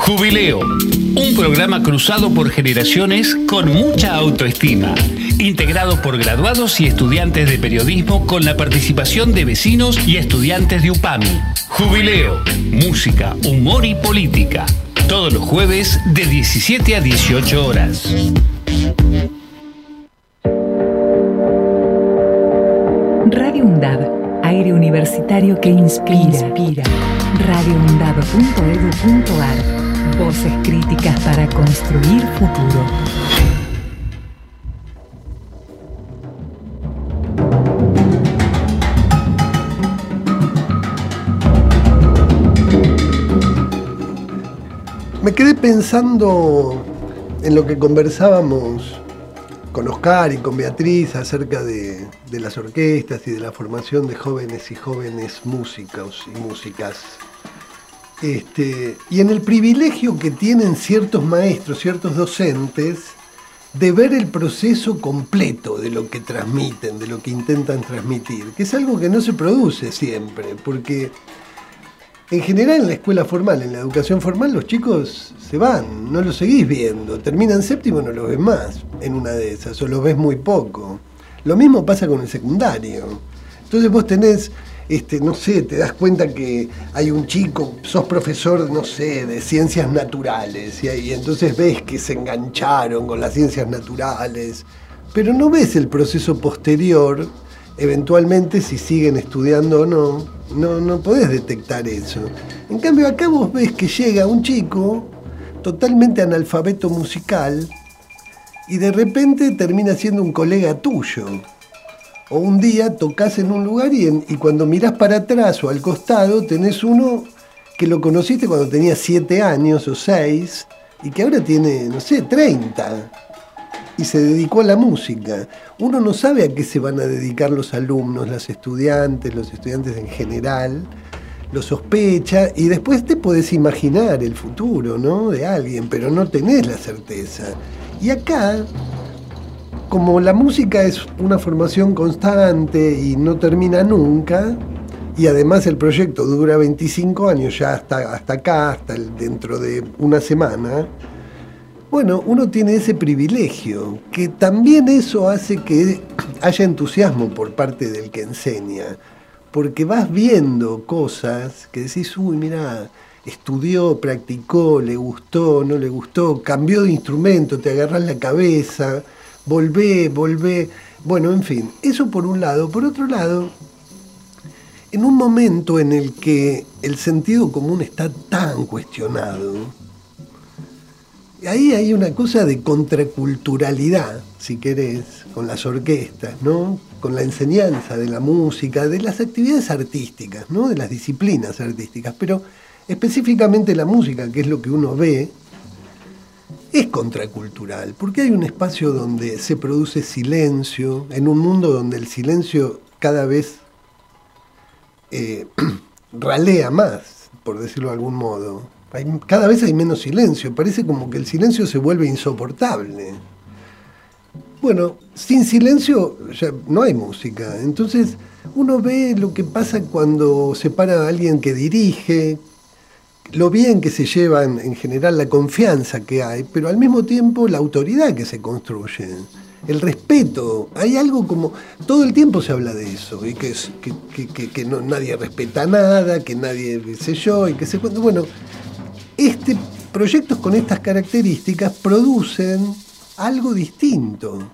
Jubileo, un programa cruzado por generaciones con mucha autoestima, integrado por graduados y estudiantes de periodismo con la participación de vecinos y estudiantes de UPAMI. Jubileo, música, humor y política. Todos los jueves de 17 a 18 horas. Radio UNDAB. Aire universitario que inspira. inspira. radioundab.edu.ar Voces críticas para construir futuro. Me quedé pensando en lo que conversábamos con Oscar y con Beatriz acerca de, las orquestas y de la formación de jóvenes y jóvenes músicos y músicas. Este, y en el privilegio que tienen ciertos maestros, ciertos docentes, de ver el proceso completo de lo que transmiten, de lo que intentan transmitir, que es algo que no se produce siempre, porque en general en la escuela formal, en la educación formal, los chicos se van, no los seguís viendo, terminan séptimo y no los ves más en una de esas, o los ves muy poco. Lo mismo pasa con el secundario. Entonces vos tenés este, no sé, te das cuenta que hay un chico, sos profesor, no sé, de ciencias naturales, y, entonces ves que se engancharon con las ciencias naturales, pero no ves el proceso posterior, eventualmente si siguen estudiando o no, no, no podés detectar eso. En cambio acá vos ves que llega un chico totalmente analfabeto musical y de repente termina siendo un colega tuyo o un día tocas en un lugar y, cuando mirás para atrás o al costado tenés uno que lo conociste cuando tenía 7 años o 6 y que ahora tiene, no sé, 30 y se dedicó a la música. Uno no sabe a qué se van a dedicar los alumnos, los estudiantes, los estudiantes en general, lo sospecha y después te podés imaginar el futuro, ¿no? De alguien, pero no tenés la certeza. Y acá como la música es una formación constante y no termina nunca, y además el proyecto dura 25 años, ya hasta, hasta acá, hasta dentro de una semana, bueno, uno tiene ese privilegio, que también eso hace que haya entusiasmo por parte del que enseña, porque vas viendo cosas que decís, uy, mira, estudió, practicó, le gustó, no le gustó, cambió de instrumento, te agarras la cabeza, volvé, volvé. Bueno, en fin, eso por un lado. Por otro lado, en un momento en el que el sentido común está tan cuestionado, ahí hay una cosa de contraculturalidad, si querés, con las orquestas, ¿no? Con la enseñanza de la música, de las actividades artísticas, ¿no? De las disciplinas artísticas, pero específicamente la música, que es lo que uno ve, es contracultural, porque hay un espacio donde se produce silencio, en un mundo donde el silencio cada vez eh, *clears throat* ralea más, por decirlo de algún modo. Cada vez hay menos silencio, parece como que el silencio se vuelve insoportable. Bueno, sin silencio ya no hay música, entonces uno ve lo que pasa cuando se para a alguien que dirige, lo bien que se lleva en, general la confianza que hay, pero al mismo tiempo la autoridad que se construye, el respeto. Hay algo como, todo el tiempo se habla de eso, y que, que, no, nadie respeta nada, que nadie, qué sé yo, y que se Bueno, este, proyectos con estas características producen algo distinto.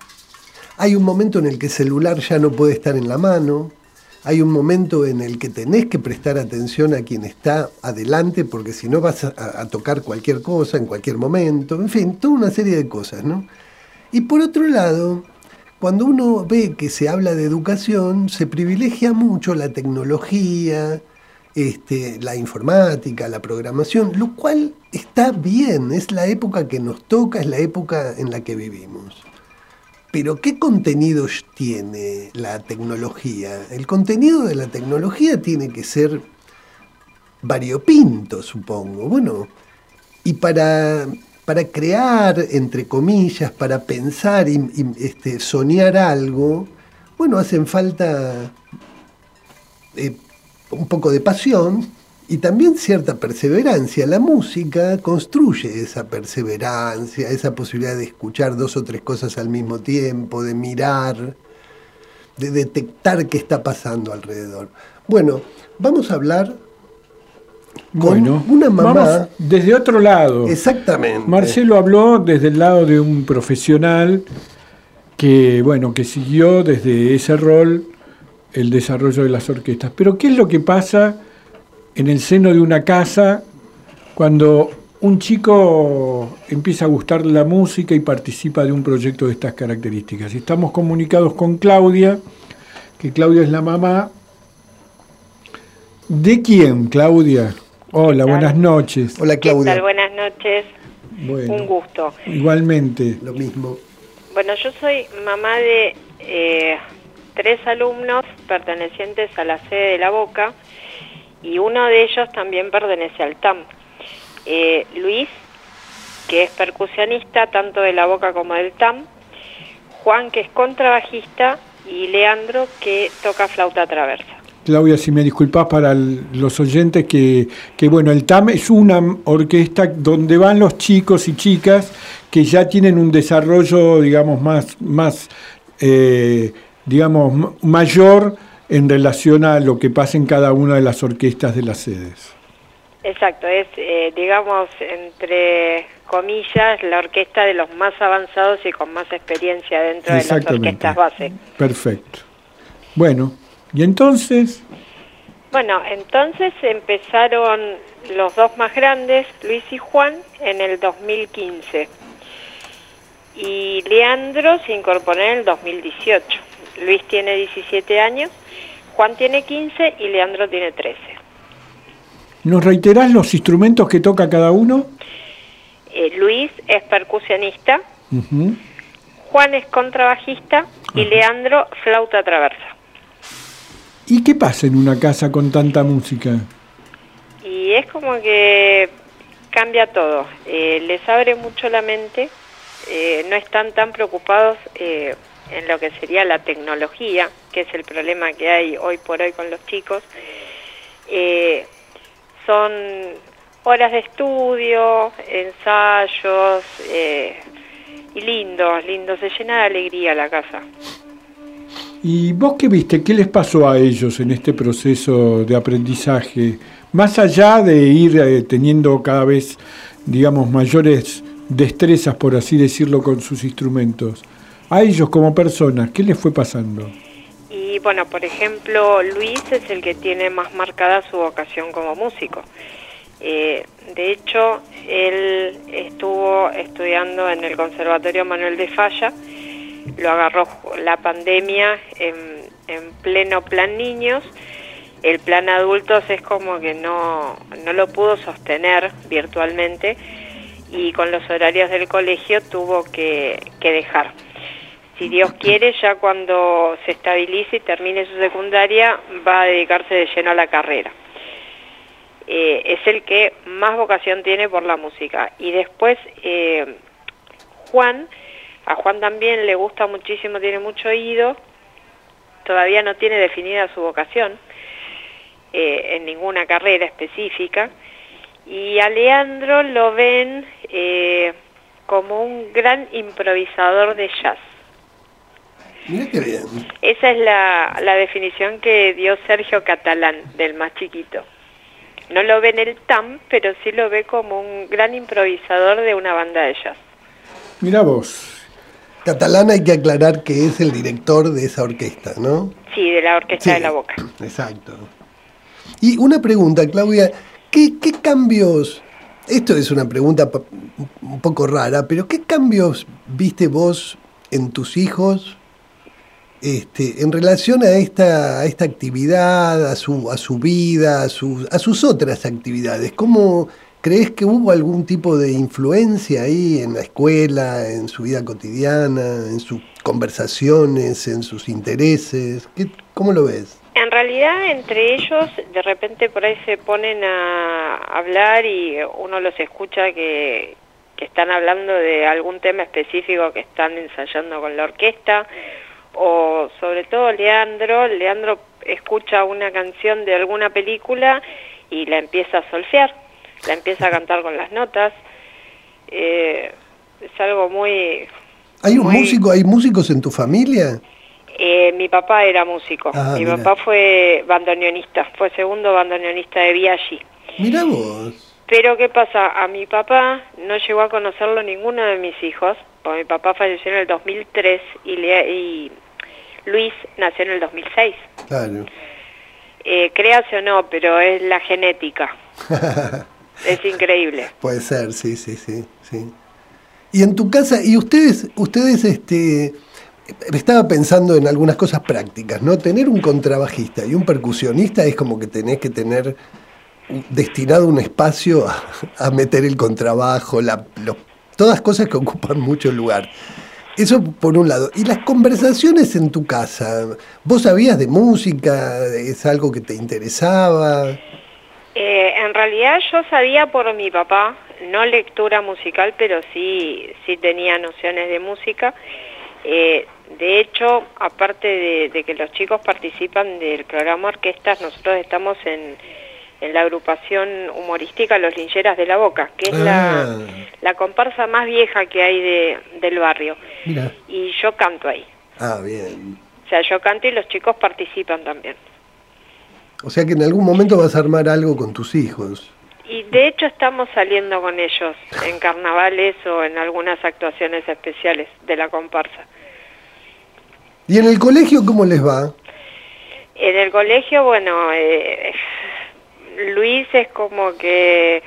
Hay un momento en el que el celular ya no puede estar en la mano, hay un momento en el que tenés que prestar atención a quien está adelante, porque si no vas a, tocar cualquier cosa en cualquier momento, en fin, toda una serie de cosas, ¿no? Y por otro lado, cuando uno ve que se habla de educación, se privilegia mucho la tecnología, este, la informática, la programación, lo cual está bien, es la época que nos toca, es la época en la que vivimos. Pero ¿qué contenidos tiene la tecnología? El contenido de la tecnología tiene que ser variopinto, supongo. Bueno, y para, para crear, entre comillas, para pensar y, este, soñar algo, bueno, hacen falta eh, un poco de pasión, y también cierta perseverancia. La música construye esa perseverancia, esa posibilidad de escuchar dos o tres cosas al mismo tiempo, de mirar, de detectar qué está pasando alrededor. Bueno, vamos a hablar con una mamá. desde otro lado. Exactamente. Marcelo habló desde el lado de un profesional que, bueno, que siguió desde ese rol el desarrollo de las orquestas. Pero ¿qué es lo que pasa? en el seno de una casa cuando un chico empieza a gustar la música y participa de un proyecto de estas características. Estamos comunicados con Claudia, que Claudia es la mamá. ¿De quién, Claudia? Hola, buenas noches. Hola, Claudia. Buenas noches. Un gusto. Igualmente. Lo mismo. Bueno, yo soy mamá de eh, tres alumnos pertenecientes a la sede de La Boca y uno de ellos también pertenece al TAM. Eh, Luis, que es percusionista tanto de la boca como del tam, Juan, que es contrabajista, y Leandro, que toca flauta traversa. Claudia, si me disculpas para los oyentes, que, que, bueno, el TAM es una orquesta donde van los chicos y chicas que ya tienen un desarrollo, digamos, más, más eh, digamos, mayor en relación a lo que pasa en cada una de las orquestas de las sedes. Exacto, es, eh, digamos, entre comillas, la orquesta de los más avanzados y con más experiencia dentro de las orquestas base. Perfecto. Bueno, ¿y entonces? Bueno, entonces empezaron los dos más grandes, Luis y Juan, en el 2015. Y Leandro se incorporó en el 2018. Luis tiene 17 años, Juan tiene 15 y Leandro tiene 13. ¿Nos reiterás los instrumentos que toca cada uno? Eh, Luis es percusionista, Juan es contrabajista y Leandro flauta traversa. ¿Y qué pasa en una casa con tanta música? Y es como que cambia todo, eh, les abre mucho la mente, eh, no están tan preocupados en lo que sería la tecnología, que es el problema que hay hoy por hoy con los chicos. son horas de estudio, ensayos, eh, y lindo, lindo, se llena de alegría la casa. ¿Y vos qué viste? ¿Qué les pasó a ellos en este proceso de aprendizaje? Más allá de ir eh, teniendo cada vez, digamos, mayores destrezas, por así decirlo, con sus instrumentos. A ellos como personas, ¿qué les fue pasando? Y bueno, por ejemplo, Luis es el que tiene más marcada su vocación como músico. Eh, de hecho, él estuvo estudiando en el Conservatorio Manuel de Falla, lo agarró la pandemia en, pleno plan niños, el plan adultos es como que no, no lo pudo sostener virtualmente y con los horarios del colegio tuvo que, que dejar. Si Dios quiere, ya cuando se estabilice y termine su secundaria, va a dedicarse de lleno a la carrera. Eh, es el que más vocación tiene por la música. Y después eh, Juan, a Juan también le gusta muchísimo, tiene mucho oído, todavía no tiene definida su vocación eh, en ninguna carrera específica. Y a Leandro lo ven como un gran improvisador de jazz. Esa es la, la definición que dio Sergio Catalán, del más chiquito. No lo ve en el TAM, pero sí lo ve como un gran improvisador de una banda de jazz. Mira vos. Catalán hay que aclarar que es el director de esa orquesta, ¿no? Sí, de la Orquesta de la Boca. *clears throat* Exacto. Y una pregunta, Claudia, ¿qué, ¿qué cambios, esto es una pregunta un poco rara, pero ¿qué cambios viste vos en tus hijos este, en relación a esta, a esta actividad, a su, a su vida, a, a sus otras actividades, ¿cómo crees que hubo algún tipo de influencia ahí en la escuela, en su vida cotidiana, en sus conversaciones, en sus intereses? ¿Qué, ¿Cómo lo ves? En realidad, entre ellos, de repente por ahí se ponen a hablar y uno los escucha que, que están hablando de algún tema específico que están ensayando con la orquesta o sobre todo Leandro, Leandro escucha una canción de alguna película y la empieza a solfear, la empieza a cantar con las notas. Eh, es algo muy... ¿Hay un músico, hay músicos en tu familia? Eh, mi papá era músico, ah, mi papá fue bandoneonista, fue segundo bandoneonista de Viaggi. Mira vos. Pero ¿qué pasa? A mi papá no llegó a conocerlo ninguno de mis hijos, porque mi papá falleció en el 2003 y, le, y Luis nació en el 2006. Claro. Eh, créase o no, pero es la genética. *laughs* es increíble. Puede ser, sí, sí, sí, sí. Y en tu casa, y ustedes, ustedes, este, estaba pensando en algunas cosas prácticas, ¿no? Tener un contrabajista y un percusionista es como que tenés que tener destinado un espacio a, meter el contrabajo, la, todas cosas que ocupan mucho lugar. Eso por un lado. Y las conversaciones en tu casa, ¿vos sabías de música? ¿Es algo que te interesaba? Eh, en realidad yo sabía por mi papá, no lectura musical, pero sí, sí tenía nociones de música. Eh, de hecho, aparte de, que los chicos participan del programa Orquestas, nosotros estamos en, en la agrupación humorística Los Lincheras de la Boca, que es la, Ah. la comparsa más vieja que hay de, del barrio. Mira. Y yo canto ahí. Ah, bien. O sea, yo canto y los chicos participan también. O sea que en algún momento vas a armar algo con tus hijos. Y de hecho estamos saliendo con ellos en *laughs* carnavales o en algunas actuaciones especiales de la comparsa. ¿Y en el colegio cómo les va? En el colegio, bueno, eh, Luis es como que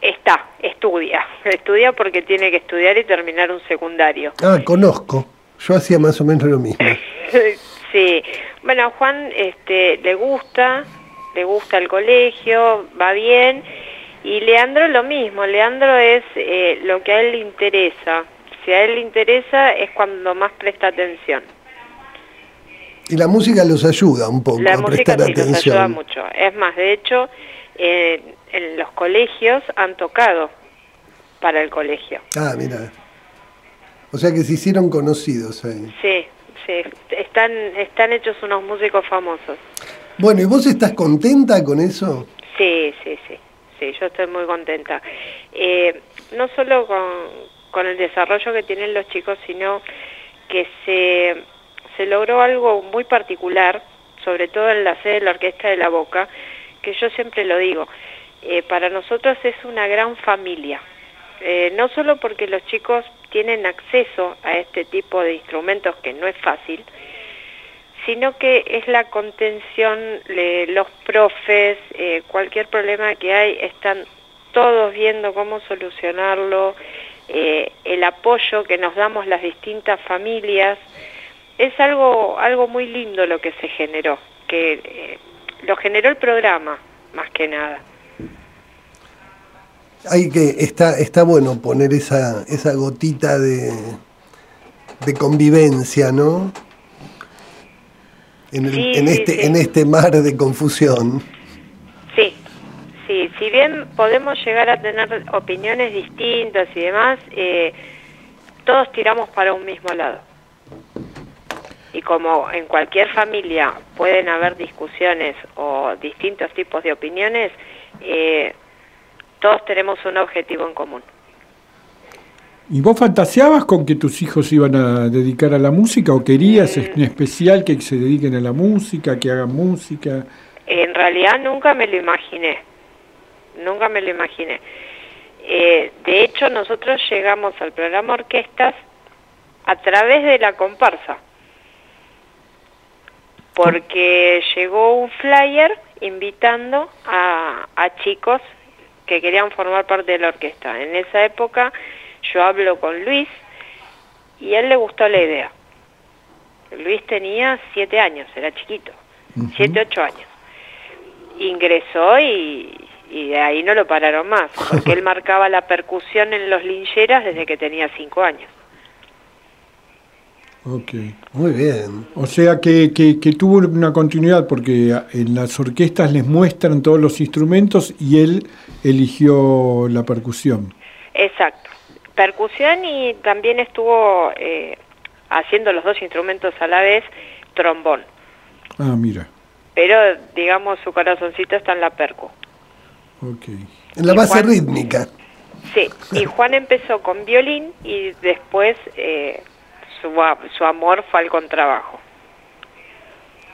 está, estudia, *laughs* estudia porque tiene que estudiar y terminar un secundario. Ah, conozco. Yo hacía más o menos lo mismo. *laughs* sí, bueno, a Juan este, le gusta, le gusta el colegio, va bien, y Leandro lo mismo, Leandro es eh, lo que a él le interesa. Si a él le interesa es cuando más presta atención. Y la música los ayuda un poco La a música sí los atención. ayuda mucho. Es más, de hecho, eh, en los colegios han tocado para el colegio. Ah, mira. O sea que se hicieron conocidos ahí. Sí, sí, están, están hechos unos músicos famosos. Bueno, ¿y vos estás contenta con eso? Sí, sí, sí, sí, yo estoy muy contenta. Eh, no solo con, con el desarrollo que tienen los chicos, sino que se, se logró algo muy particular, sobre todo en la sede de la Orquesta de la Boca, que yo siempre lo digo, eh, para nosotros es una gran familia. Eh, no solo porque los chicos tienen acceso a este tipo de instrumentos, que no es fácil, sino que es la contención, le- los profes, eh, cualquier problema que hay, están todos viendo cómo solucionarlo, el apoyo que nos damos las distintas familias, es algo, algo muy lindo lo que se generó, que eh, lo generó el programa, más que nada. Hay que, está, está bueno poner esa, esa gotita de, de convivencia, ¿no? En, el- Sí, en sí, este, sí. en este mar de confusión. Sí, sí, si bien podemos llegar a tener opiniones distintas y demás, eh, todos tiramos para un mismo lado. Y como en cualquier familia pueden haber discusiones o distintos tipos de opiniones, eh, todos tenemos un objetivo en común. ¿Y vos fantaseabas con que tus hijos iban a dedicar a la música o querías en especial que se dediquen a la música, que hagan música? En realidad nunca me lo imaginé, nunca me lo imaginé. Eh, de hecho, nosotros llegamos al programa Orquestas a través de la comparsa, porque llegó un flyer invitando a, a chicos que querían formar parte de la orquesta. En esa época yo hablo con Luis y a él le gustó la idea. Luis tenía siete años, era chiquito, siete, ocho años. Ingresó y, y de ahí no lo pararon más, porque *laughs* él marcaba la percusión en los lincheras desde que tenía cinco años. Ok. Muy bien. O sea que, que, que tuvo una continuidad porque en las orquestas les muestran todos los instrumentos y él eligió la percusión. Exacto. Percusión y también estuvo eh, haciendo los dos instrumentos a la vez, trombón. Ah, mira. Pero, digamos, su corazoncito está en la percu. Ok. En la Y base Juan- rítmica. Sí, y Juan empezó con violín y después eh, su, amor fue al contrabajo.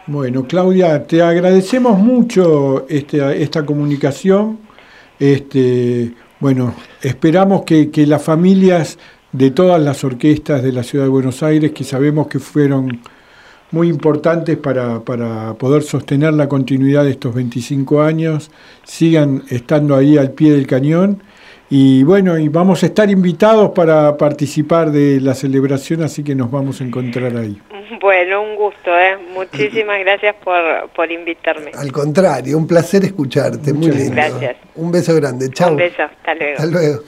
Bueno, Claudia, te agradecemos mucho este, esta comunicación. Este, bueno, esperamos que, que las familias de todas las orquestas de la ciudad de Buenos Aires, que sabemos que fueron muy importantes para, para poder sostener la continuidad de estos 25 años, sigan estando ahí al pie del cañón. Y bueno, y vamos a estar invitados para participar de la celebración, así que nos vamos a encontrar ahí. Bueno, un gusto, ¿eh? Muchísimas gracias por, por invitarme. Al contrario, un placer escucharte. Muy Muchas lindo. gracias. Un beso grande. Chao. Un beso, hasta luego. Hasta luego.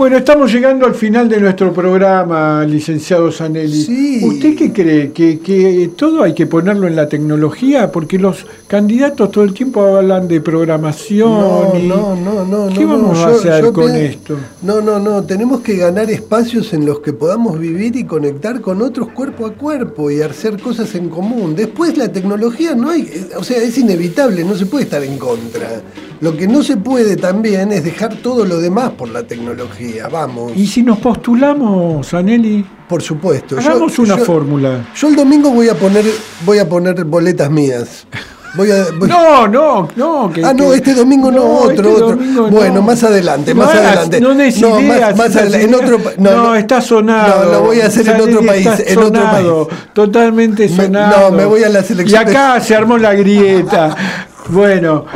Bueno, estamos llegando al final de nuestro programa, licenciado Zanelli. Sí. ¿Usted qué cree? ¿Que, ¿Que todo hay que ponerlo en la tecnología? Porque los candidatos todo el tiempo hablan de programación. No, y- no, no, no. ¿Qué no, vamos no, a hacer yo con esto? No, no, no. Tenemos que ganar espacios en los que podamos vivir y conectar con otros cuerpo a cuerpo y hacer cosas en común. Después la tecnología no hay, o sea, es inevitable, no se puede estar en contra. Lo que no se puede también es dejar todo lo demás por la tecnología. Vamos. ¿Y si nos postulamos, Zanelli? Por supuesto. yo- Hagamos una yo- fórmula. Yo el domingo voy a poner, voy a poner boletas mías. Voy a, voy- *laughs* No, no, no. que- Ah, no, este domingo no, otro, este otro. domingo bueno, no. más adelante, más adelante. No des No, más- más en otro no, no, no. está sonado. No, lo voy a hacer en otro país, en otro país. Totalmente Me- sonado. no, me voy a las Y elecciones. acá se armó la grieta. *laughs* bueno,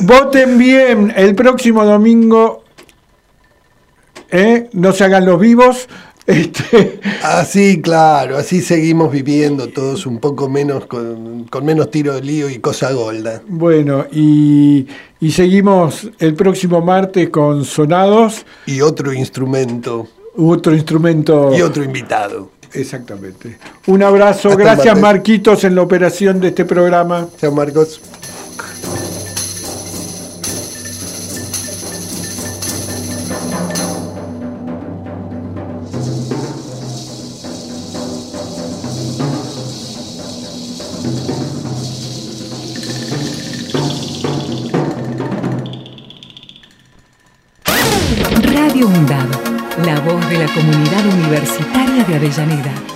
voten bien el próximo domingo. ¿eh? No se hagan los vivos. *laughs* Este, Así, claro, así seguimos viviendo todos un poco menos, con, con menos tiro de lío y cosa golda. bueno, y, y seguimos el próximo martes con Sonados, Y otro instrumento, otro instrumento. y otro invitado. Exactamente. Un abrazo. Hasta Gracias. Marquitos, en la operación de este programa. Chao, Marcos. Universitaria de Avellaneda.